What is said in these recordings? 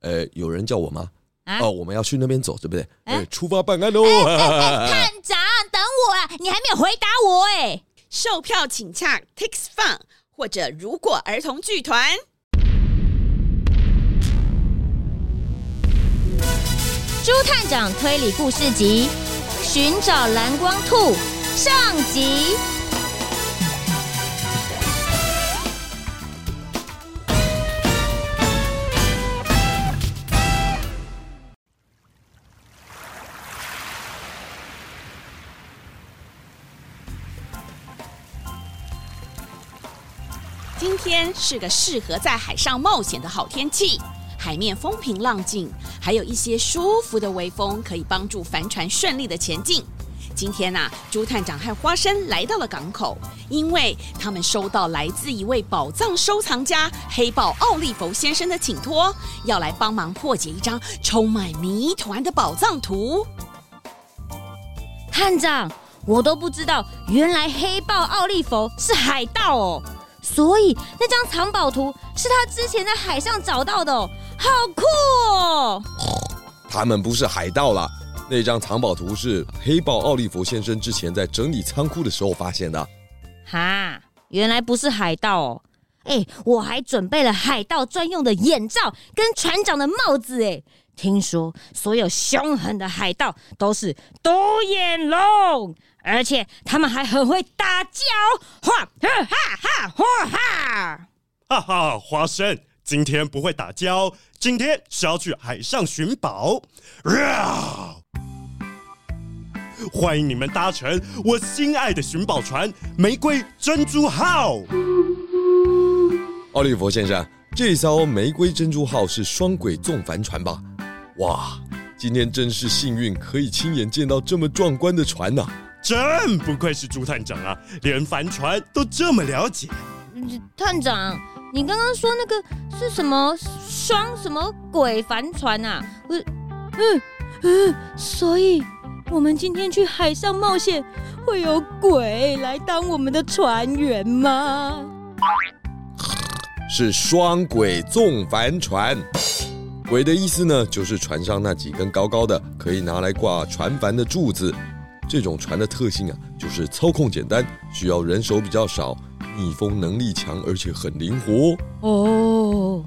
呃，有人叫我吗？啊？哦，我们要去那边走，对不对？哎，出发办案喽！探长，等我啊！你还没有回答我哎。售票请洽 Tix Fun 或者如果儿童剧团。朱探长推理故事集《寻找蓝光兔》上集。天是个适合在海上冒险的好天气。海面风平浪静，还有一些舒服的微风，可以帮助帆船顺利的前进。今天呐、啊，猪探长和花生来到了港口，因为他们收到来自一位宝藏收藏家黑豹奥利弗先生的请托，要来帮忙破解一张充满谜团的宝藏图。探长，我都不知道，原来黑豹奥利弗是海盗哦，所以那张藏宝图是他之前在海上找到的哦。好酷哦！他们不是海盗啦，那张藏宝图是黑豹奥利弗先生之前在整理仓库的时候发现的。哈，原来不是海盗哦！哎，我还准备了海盗专用的眼罩跟船长的帽子哎。听说所有凶狠的海盗都是独眼龙，而且他们还很会打交。哈哈哈哈哈！哈哈，花生。今天不会打交，今天是要去海上寻宝。欢迎你们搭乘我心爱的寻宝船“玫瑰珍珠号”。奥利弗先生，这艘“玫瑰珍珠号”是双轨纵帆船吧？哇，今天真是幸运，可以亲眼见到这么壮观的船呐、啊！真不愧是朱探长啊，连帆船都这么了解。探长。你刚刚说那个是什么双什么鬼帆船啊？嗯嗯嗯，所以我们今天去海上冒险，会有鬼来当我们的船员吗？是双鬼纵帆船，鬼的意思呢，就是船上那几根高高的可以拿来挂船帆的柱子。这种船的特性啊，就是操控简单，需要人手比较少。逆风能力强，而且很灵活哦。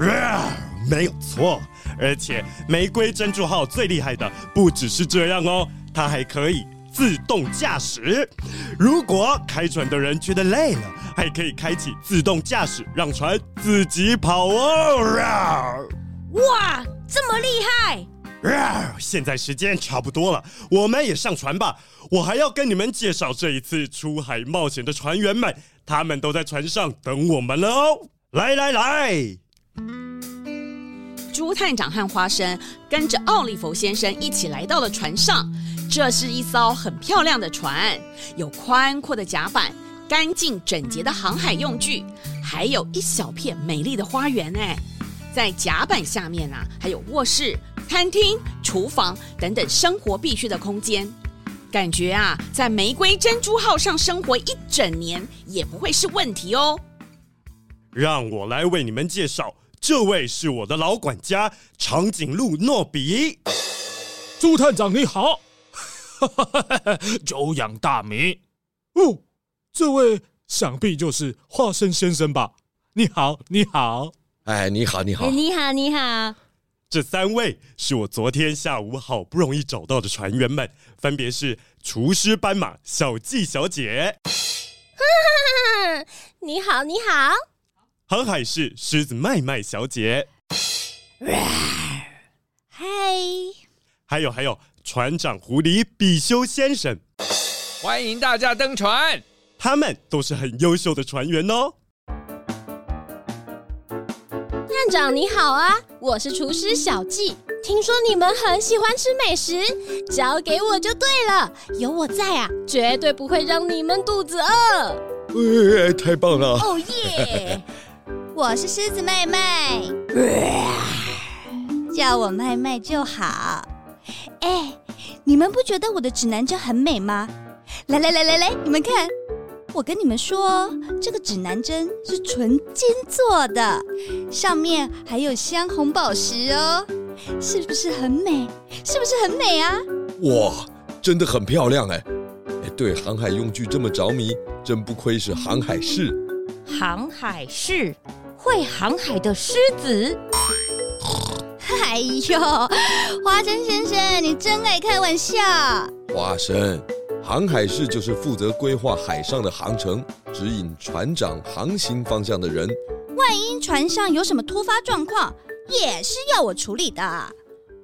啊，没有错，而且玫瑰珍珠号最厉害的不只是这样哦，它还可以自动驾驶。如果开船的人觉得累了，还可以开启自动驾驶，让船自己跑哦。哇，这么厉害！现在时间差不多了，我们也上船吧。我还要跟你们介绍这一次出海冒险的船员们。他们都在船上等我们了哦！来来来，朱探长和花生跟着奥利弗先生一起来到了船上。这是一艘很漂亮的船，有宽阔的甲板，干净整洁的航海用具，还有一小片美丽的花园。哎，在甲板下面啊，还有卧室、餐厅、厨房等等生活必需的空间。感觉啊，在玫瑰珍珠号上生活一整年也不会是问题哦。让我来为你们介绍，这位是我的老管家长颈鹿诺比。朱探长你好，久仰大名。哦，这位想必就是花生先生吧？你好，你好。哎，你好，你好，你好，你好。这三位是我昨天下午好不容易找到的船员们，分别是厨师斑马小纪小姐，你好，你好，航海士狮子麦麦小姐，嗨，还有还有船长狐狸比修先生，欢迎大家登船，他们都是很优秀的船员哦。长你好啊，我是厨师小季。听说你们很喜欢吃美食，交给我就对了。有我在啊，绝对不会让你们肚子饿。哎，太棒了！哦耶！我是狮子妹妹，叫我妹妹就好。哎，你们不觉得我的指南针很美吗？来来来来来，你们看。我跟你们说，这个指南针是纯金做的，上面还有镶红宝石哦，是不是很美？是不是很美啊？哇，真的很漂亮哎！哎，对航海用具这么着迷，真不愧是航海士。航海士，会航海的狮子。哎呦，花生先生，你真爱开玩笑。花生。航海士就是负责规划海上的航程，指引船长航行方向的人。万一船上有什么突发状况，也是要我处理的。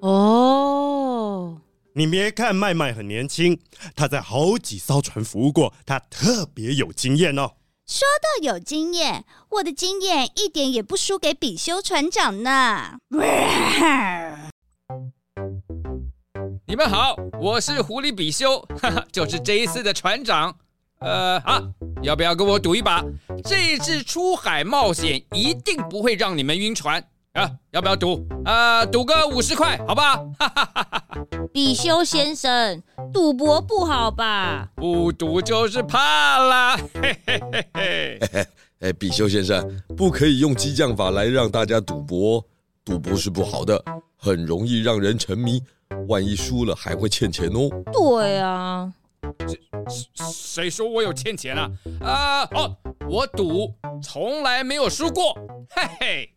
哦，你别看麦麦很年轻，他在好几艘船服务过，他特别有经验哦。说到有经验，我的经验一点也不输给比修船长呢。你们好，我是狐狸比修，哈哈，就是这一次的船长。呃啊，要不要跟我赌一把？这一次出海冒险一定不会让你们晕船啊！要不要赌？啊、呃，赌个五十块，好不好？哈哈哈哈。比修先生，赌博不好吧？不赌就是怕啦。嘿嘿嘿嘿。嘿嘿，哎，比修先生，不可以用激将法来让大家赌博，赌博是不好的，很容易让人沉迷。万一输了还会欠钱哦。对啊，谁谁说我有欠钱啊？啊、呃、哦，我赌从来没有输过。嘿嘿。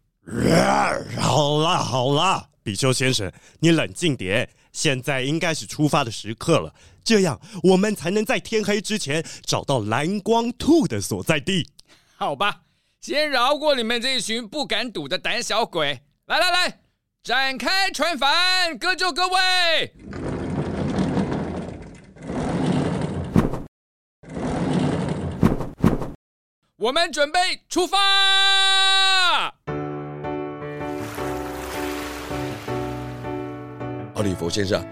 好啦好啦，比丘先生，你冷静点。现在应该是出发的时刻了，这样我们才能在天黑之前找到蓝光兔的所在地。好吧，先饶过你们这一群不敢赌的胆小鬼。来来来。展开船帆，各就各位。我们准备出发。奥利弗先生，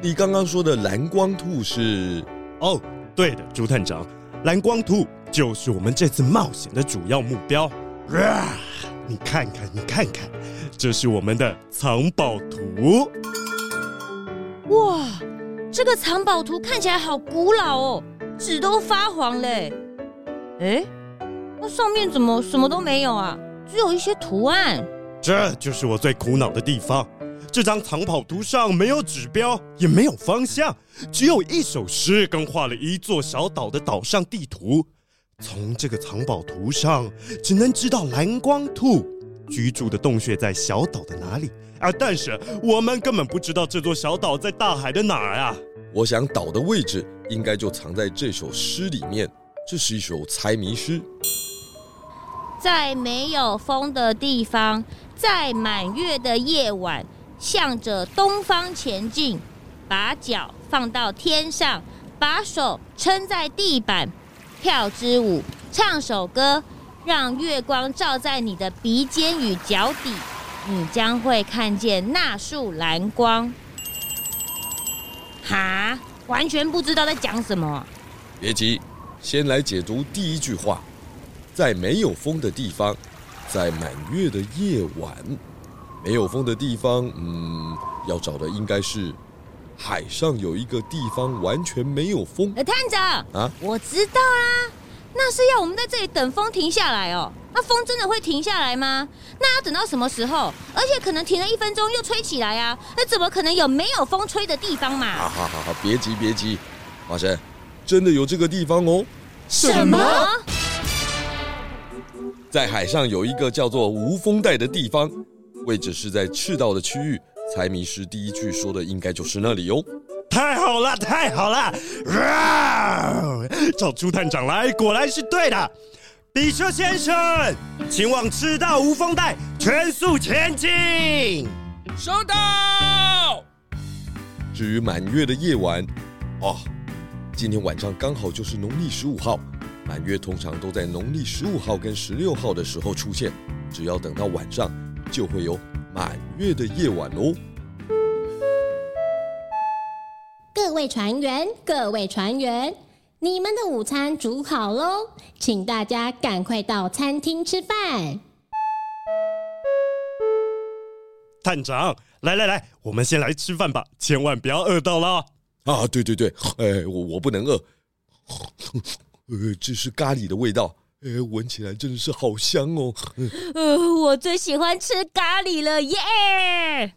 你刚刚说的蓝光兔是？哦，对的，朱探长，蓝光兔就是我们这次冒险的主要目标。啊，你看看，你看看。这是我们的藏宝图。哇，这个藏宝图看起来好古老哦，纸都发黄嘞。哎，那上面怎么什么都没有啊？只有一些图案。这就是我最苦恼的地方。这张藏宝图上没有指标，也没有方向，只有一首诗跟画了一座小岛的岛上地图。从这个藏宝图上，只能知道蓝光兔。居住的洞穴在小岛的哪里啊？但是我们根本不知道这座小岛在大海的哪儿啊！我想岛的位置应该就藏在这首诗里面。这是一首猜谜诗。在没有风的地方，在满月的夜晚，向着东方前进，把脚放到天上，把手撑在地板，跳支舞，唱首歌。让月光照在你的鼻尖与脚底，你将会看见那束蓝光。哈，完全不知道在讲什么。别急，先来解读第一句话：在没有风的地方，在满月的夜晚，没有风的地方，嗯，要找的应该是海上有一个地方完全没有风。呃，探长啊，我知道啦。那是要我们在这里等风停下来哦。那风真的会停下来吗？那要等到什么时候？而且可能停了一分钟又吹起来啊。那怎么可能有没有风吹的地方嘛？好好好好，别急别急，花生，真的有这个地方哦。什么？在海上有一个叫做无风带的地方，位置是在赤道的区域，猜谜师第一句说的应该就是那里哦。太好了，太好了！啊，找朱探长来，果然是对的。比丘先生，请往赤道无风带全速前进。收到。至于满月的夜晚，哦，今天晚上刚好就是农历十五号。满月通常都在农历十五号跟十六号的时候出现，只要等到晚上，就会有满月的夜晚哦。各位船员，各位船员，你们的午餐煮好喽，请大家赶快到餐厅吃饭。探长，来来来，我们先来吃饭吧，千万不要饿到了。啊，对对对，哎，我我不能饿。呃，这是咖喱的味道，哎，闻起来真的是好香哦。呃，我最喜欢吃咖喱了，耶、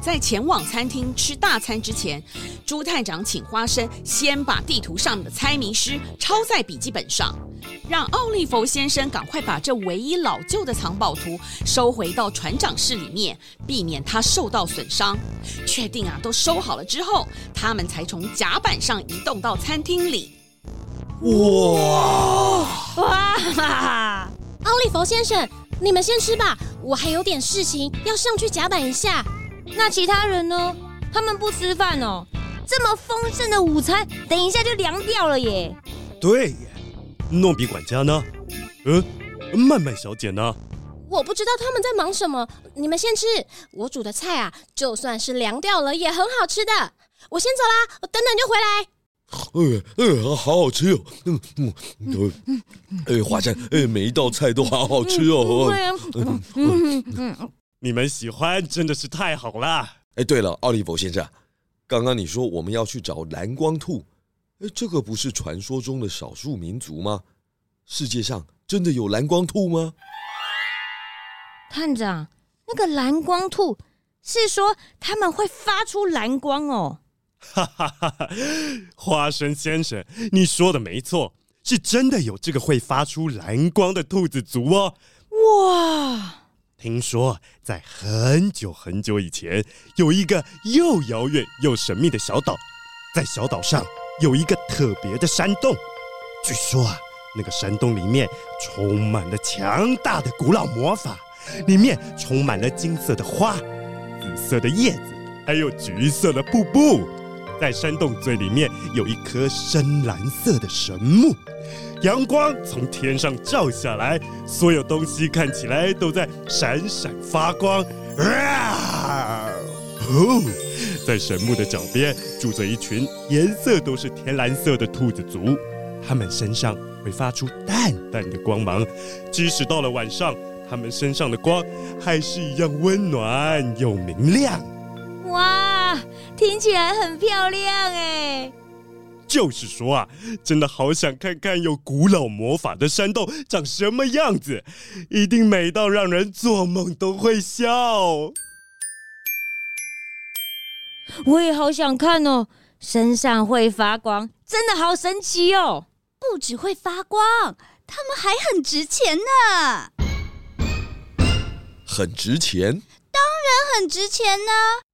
在前往餐厅吃大餐之前，朱探长请花生先把地图上的猜谜诗抄在笔记本上，让奥利弗先生赶快把这唯一老旧的藏宝图收回到船长室里面，避免它受到损伤。确定啊，都收好了之后，他们才从甲板上移动到餐厅里。哇哇！奥利弗先生，你们先吃吧，我还有点事情要上去甲板一下。那其他人呢？他们不吃饭哦。这么丰盛的午餐，等一下就凉掉了耶。对耶，诺比管家呢？嗯，曼曼小姐呢？我不知道他们在忙什么。你们先吃，我煮的菜啊，就算是凉掉了，也很好吃的。我先走啦，我等等就回来。呃呃，好好吃哦。嗯嗯嗯，呃，花生，呃，每一道菜都好好吃哦。嗯嗯嗯。你们喜欢真的是太好了。哎，对了，奥利弗先生，刚刚你说我们要去找蓝光兔，哎，这个不是传说中的少数民族吗？世界上真的有蓝光兔吗？探长，那个蓝光兔是说他们会发出蓝光哦。哈哈哈哈，花生先生，你说的没错，是真的有这个会发出蓝光的兔子族哦。哇！听说在很久很久以前，有一个又遥远又神秘的小岛，在小岛上有一个特别的山洞。据说啊，那个山洞里面充满了强大的古老魔法，里面充满了金色的花、紫色的叶子，还有橘色的瀑布。在山洞最里面有一棵深蓝色的神木。阳光从天上照下来，所有东西看起来都在闪闪发光。啊！哦，在神木的脚边住着一群颜色都是天蓝色的兔子族，它们身上会发出淡淡的光芒，即使到了晚上，它们身上的光还是一样温暖又明亮。哇，听起来很漂亮哎！就是说啊，真的好想看看有古老魔法的山洞长什么样子，一定美到让人做梦都会笑。我也好想看哦，身上会发光，真的好神奇哦！不只会发光，它们还很值钱呢。很值钱？当然很值钱呢。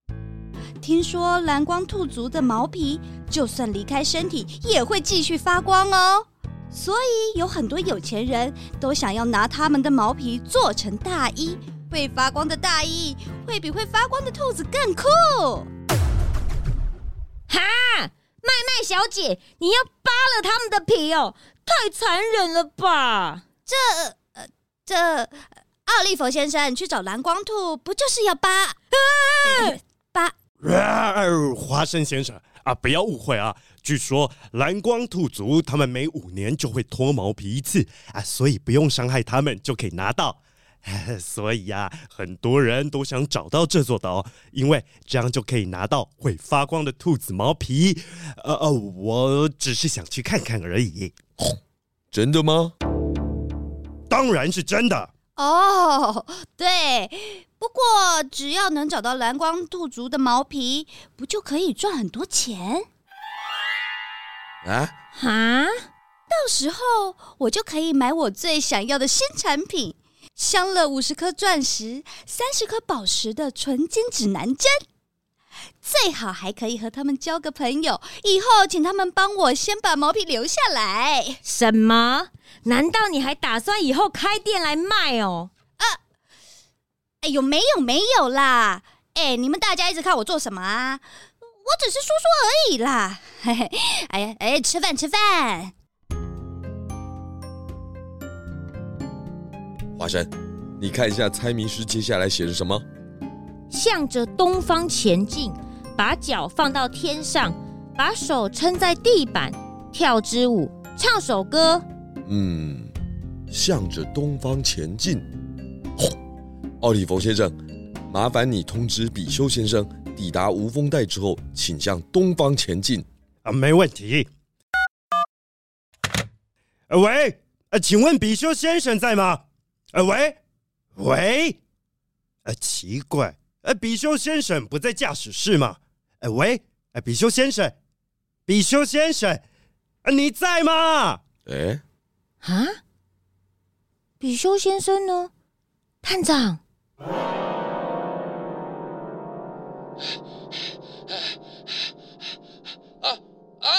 听说蓝光兔族的毛皮，就算离开身体，也会继续发光哦。所以有很多有钱人都想要拿他们的毛皮做成大衣。会发光的大衣，会比会发光的兔子更酷。哈，麦麦小姐，你要扒了他们的皮哦，太残忍了吧？这……呃，这奥利弗先生，去找蓝光兔，不就是要扒？啊，扒。花生先生啊，不要误会啊！据说蓝光兔族他们每五年就会脱毛皮一次啊，所以不用伤害他们就可以拿到。所以呀、啊，很多人都想找到这座岛，因为这样就可以拿到会发光的兔子毛皮。呃呃，我只是想去看看而已。真的吗？当然是真的。哦，对。不过，只要能找到蓝光兔族的毛皮，不就可以赚很多钱？啊？哈？到时候我就可以买我最想要的新产品——镶了五十颗钻石、三十颗宝石的纯金指南针。最好还可以和他们交个朋友，以后请他们帮我先把毛皮留下来。什么？难道你还打算以后开店来卖哦？啊！哎呦，没有没有啦！哎，你们大家一直看我做什么啊？我只是说说而已啦。嘿嘿，哎呀，哎，吃饭吃饭。华生，你看一下猜谜诗接下来写的什么？向着东方前进，把脚放到天上，把手撑在地板，跳支舞，唱首歌。嗯，向着东方前进。奥利弗先生，麻烦你通知比修先生，抵达无风带之后，请向东方前进。啊，没问题。呃，喂，呃，请问比修先生在吗？呃，喂，喂，呃，奇怪。呃，比修先生不在驾驶室吗？哎，喂，哎，比修先生，比修先生，啊，你在吗？哎，啊，比修先生呢？探长，啊啊啊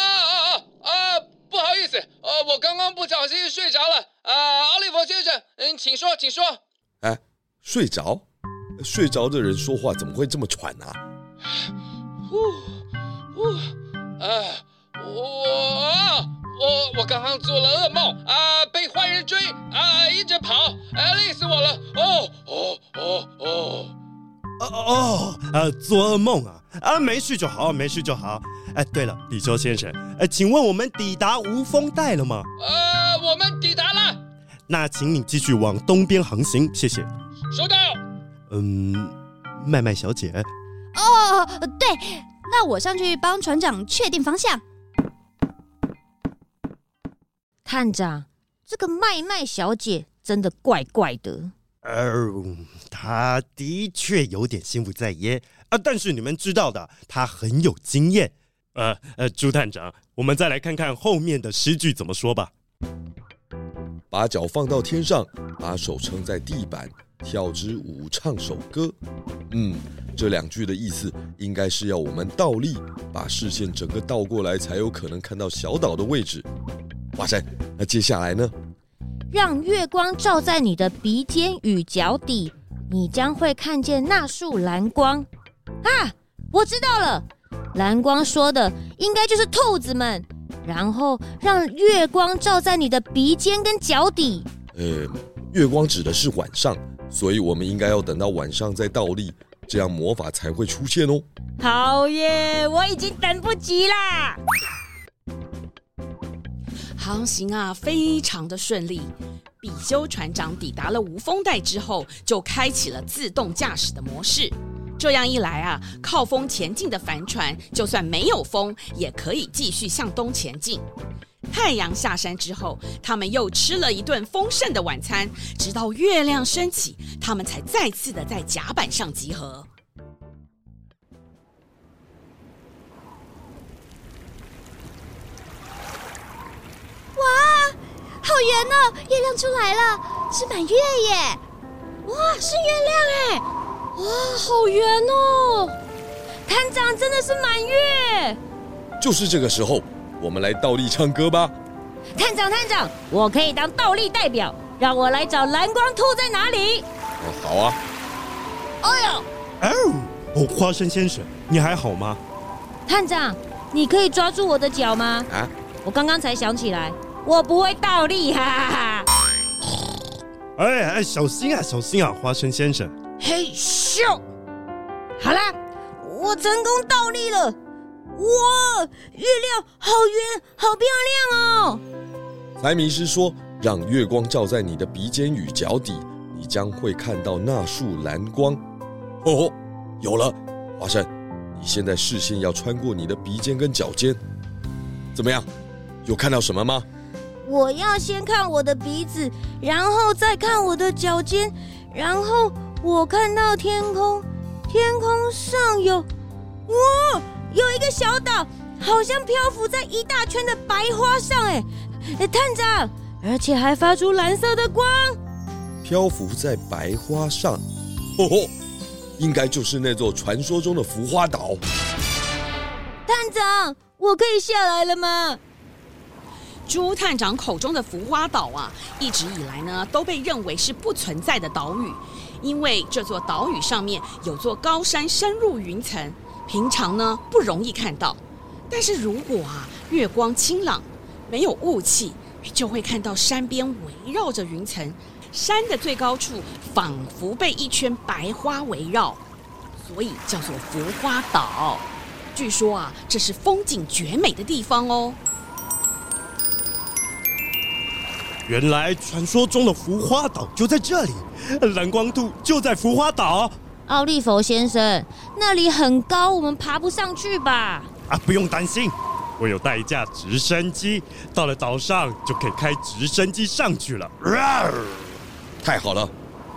啊啊！不好意思，呃，我刚刚不小心睡着了。啊，奥利弗先生，嗯，请说，请说。哎，睡着？睡着的人说话怎么会这么喘呢？呼呼啊！我我我刚刚做了噩梦啊，被坏人追啊，一直跑，啊，累哦哦啊！做噩梦啊啊！没事就好，没事就好。哎，对了，李修先生，哎，请问我们抵达无风带了吗？呃，我们抵达了。那请你继续往东边航行，谢谢。收到。嗯，麦麦小姐。哦，对，那我上去帮船长确定方向。探长，这个麦麦小姐真的怪怪的。哦，他的确有点心不在焉啊，但是你们知道的，他很有经验。呃呃，朱探长，我们再来看看后面的诗句怎么说吧。把脚放到天上，把手撑在地板。跳支舞，唱首歌。嗯，这两句的意思应该是要我们倒立，把视线整个倒过来，才有可能看到小岛的位置。哇塞，那接下来呢？让月光照在你的鼻尖与脚底，你将会看见那束蓝光。啊，我知道了，蓝光说的应该就是兔子们。然后让月光照在你的鼻尖跟脚底。呃，月光指的是晚上。所以，我们应该要等到晚上再倒立，这样魔法才会出现哦。好耶！我已经等不及啦。航行啊，非常的顺利。比修船长抵达了无风带之后，就开启了自动驾驶的模式。这样一来啊，靠风前进的帆船，就算没有风，也可以继续向东前进。太阳下山之后，他们又吃了一顿丰盛的晚餐，直到月亮升起，他们才再次的在甲板上集合。哇，好圆哦！月亮出来了，是满月耶！哇，是月亮哎！哇，好圆哦！探长真的是满月，就是这个时候。我们来倒立唱歌吧，探长，探长，我可以当倒立代表，让我来找蓝光兔在哪里？哦，好啊。哎呦，哦，哦，花生先生，你还好吗？探长，你可以抓住我的脚吗？啊，我刚刚才想起来，我不会倒立，哈哈哈。哎哎，小心啊，小心啊，花生先生。嘿咻，好啦，我成功倒立了。哇，月亮好圆，好漂亮哦！财迷师说：“让月光照在你的鼻尖与脚底，你将会看到那束蓝光。”哦，有了，花生，你现在视线要穿过你的鼻尖跟脚尖，怎么样？有看到什么吗？我要先看我的鼻子，然后再看我的脚尖，然后我看到天空，天空上有，哇！有一个小岛，好像漂浮在一大圈的白花上，哎，探长，而且还发出蓝色的光，漂浮在白花上。哦吼，应该就是那座传说中的浮花岛。探长，我可以下来了吗？朱探长口中的浮花岛啊，一直以来呢都被认为是不存在的岛屿，因为这座岛屿上面有座高山深入云层，平常呢不容易看到。但是如果啊月光清朗，没有雾气，就会看到山边围绕着云层，山的最高处仿佛被一圈白花围绕，所以叫做浮花岛。据说啊，这是风景绝美的地方哦。原来传说中的浮花岛就在这里，蓝光兔就在浮花岛。奥利弗先生，那里很高，我们爬不上去吧？啊，不用担心，我有带一架直升机，到了岛上就可以开直升机上去了。太好了，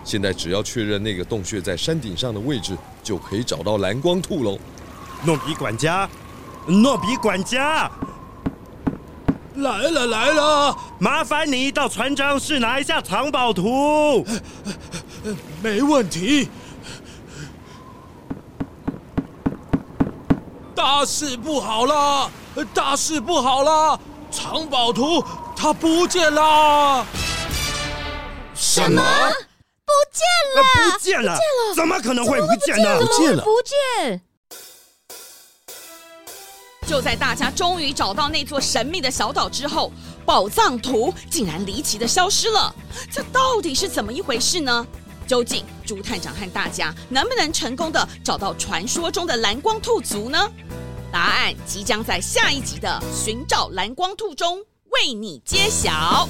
现在只要确认那个洞穴在山顶上的位置，就可以找到蓝光兔喽。诺比管家，诺比管家。来了来了，麻烦你到船长室拿一下藏宝图。没问题。大事不好了！大事不好了！藏宝图它不见了！什么？不见了！不见了！怎么可能会不见呢？不见了！不见！就在大家终于找到那座神秘的小岛之后，宝藏图竟然离奇的消失了。这到底是怎么一回事呢？究竟朱探长和大家能不能成功的找到传说中的蓝光兔族呢？答案即将在下一集的《寻找蓝光兔》中为你揭晓。